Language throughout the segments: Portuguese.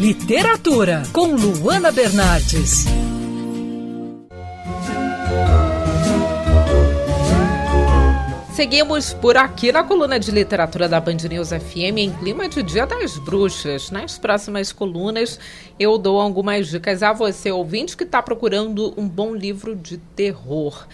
Literatura, com Luana Bernardes. Seguimos por aqui na coluna de literatura da Band News FM em clima de Dia das Bruxas. Nas próximas colunas eu dou algumas dicas a você, ouvinte, que está procurando um bom livro de terror.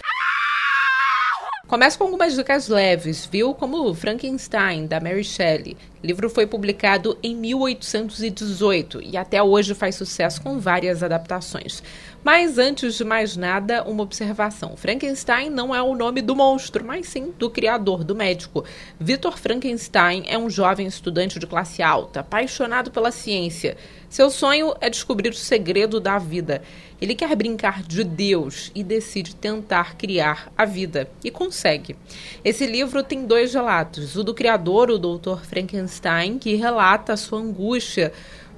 Começa com algumas dicas leves, viu? Como Frankenstein, da Mary Shelley. O livro foi publicado em 1818 e até hoje faz sucesso com várias adaptações. Mas antes de mais nada, uma observação: Frankenstein não é o nome do monstro, mas sim do criador, do médico. Victor Frankenstein é um jovem estudante de classe alta, apaixonado pela ciência. Seu sonho é descobrir o segredo da vida. Ele quer brincar de Deus e decide tentar criar a vida. E consegue. Esse livro tem dois relatos: o do criador, o Dr. Frankenstein, que relata a sua angústia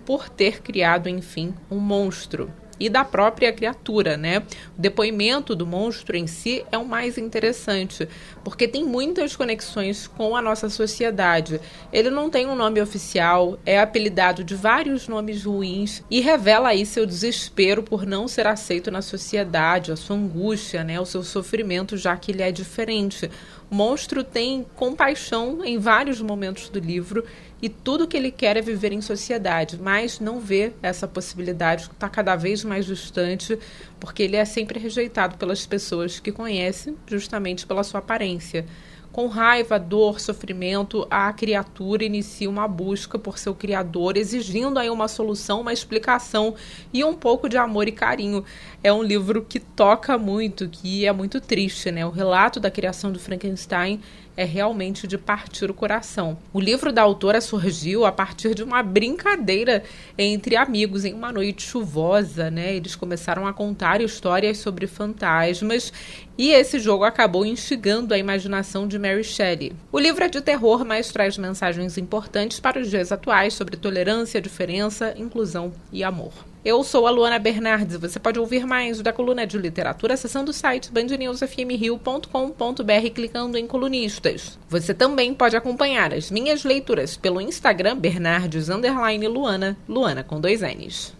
por ter criado, enfim, um monstro e da própria criatura, né? O depoimento do monstro em si é o mais interessante, porque tem muitas conexões com a nossa sociedade. Ele não tem um nome oficial, é apelidado de vários nomes ruins e revela aí seu desespero por não ser aceito na sociedade, a sua angústia, né? O seu sofrimento, já que ele é diferente. O monstro tem compaixão em vários momentos do livro e tudo que ele quer é viver em sociedade, mas não vê essa possibilidade, está cada vez mais distante, porque ele é sempre rejeitado pelas pessoas que conhecem, justamente pela sua aparência. Com raiva, dor, sofrimento, a criatura inicia uma busca por seu criador, exigindo aí uma solução, uma explicação e um pouco de amor e carinho. É um livro que toca muito, que é muito triste, né? O relato da criação do Frankenstein é realmente de partir o coração. O livro da autora surgiu a partir de uma brincadeira entre amigos em uma noite chuvosa, né? Eles começaram a contar histórias sobre fantasmas e esse jogo acabou instigando a imaginação de Mary Shelley. O livro é de terror, mas traz mensagens importantes para os dias atuais sobre tolerância, diferença, inclusão e amor. Eu sou a Luana Bernardes. Você pode ouvir mais da coluna de literatura acessando o site bandnewsfmrio.com.br clicando em colunistas. Você também pode acompanhar as minhas leituras pelo Instagram Bernardes Luana, Luana com dois N's.